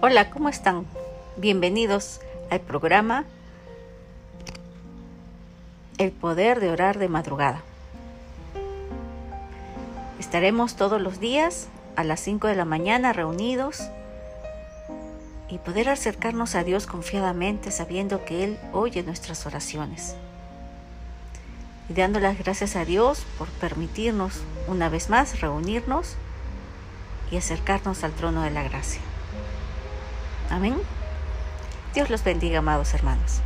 Hola, ¿cómo están? Bienvenidos al programa El poder de orar de madrugada. Estaremos todos los días a las 5 de la mañana reunidos y poder acercarnos a Dios confiadamente sabiendo que Él oye nuestras oraciones. Y dando las gracias a Dios por permitirnos una vez más reunirnos y acercarnos al trono de la gracia. Amén. Dios los bendiga, amados hermanos.